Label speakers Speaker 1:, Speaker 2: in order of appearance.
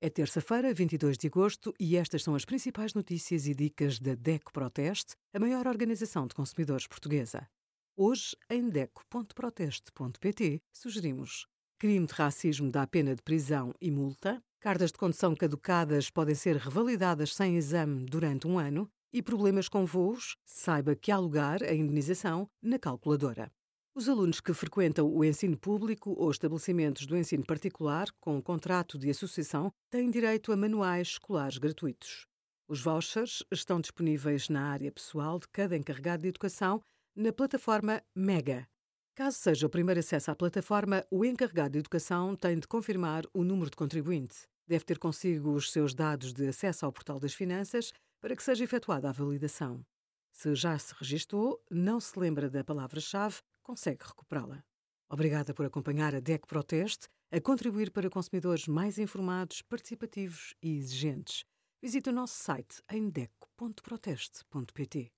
Speaker 1: É terça-feira, 22 de agosto, e estas são as principais notícias e dicas da DECO Proteste, a maior organização de consumidores portuguesa. Hoje, em DECO.proteste.pt, sugerimos crime de racismo dá pena de prisão e multa, cartas de condução caducadas podem ser revalidadas sem exame durante um ano e problemas com voos, saiba que há lugar a indenização na calculadora. Os alunos que frequentam o ensino público ou estabelecimentos do ensino particular com contrato de associação têm direito a manuais escolares gratuitos. Os vouchers estão disponíveis na área pessoal de cada encarregado de educação na plataforma Mega. Caso seja o primeiro acesso à plataforma, o encarregado de educação tem de confirmar o número de contribuinte. Deve ter consigo os seus dados de acesso ao portal das finanças para que seja efetuada a validação. Se já se registou, não se lembra da palavra-chave, consegue recuperá-la. Obrigada por acompanhar a DEC Proteste a contribuir para consumidores mais informados, participativos e exigentes. Visite o nosso site em deco.proteste.pt.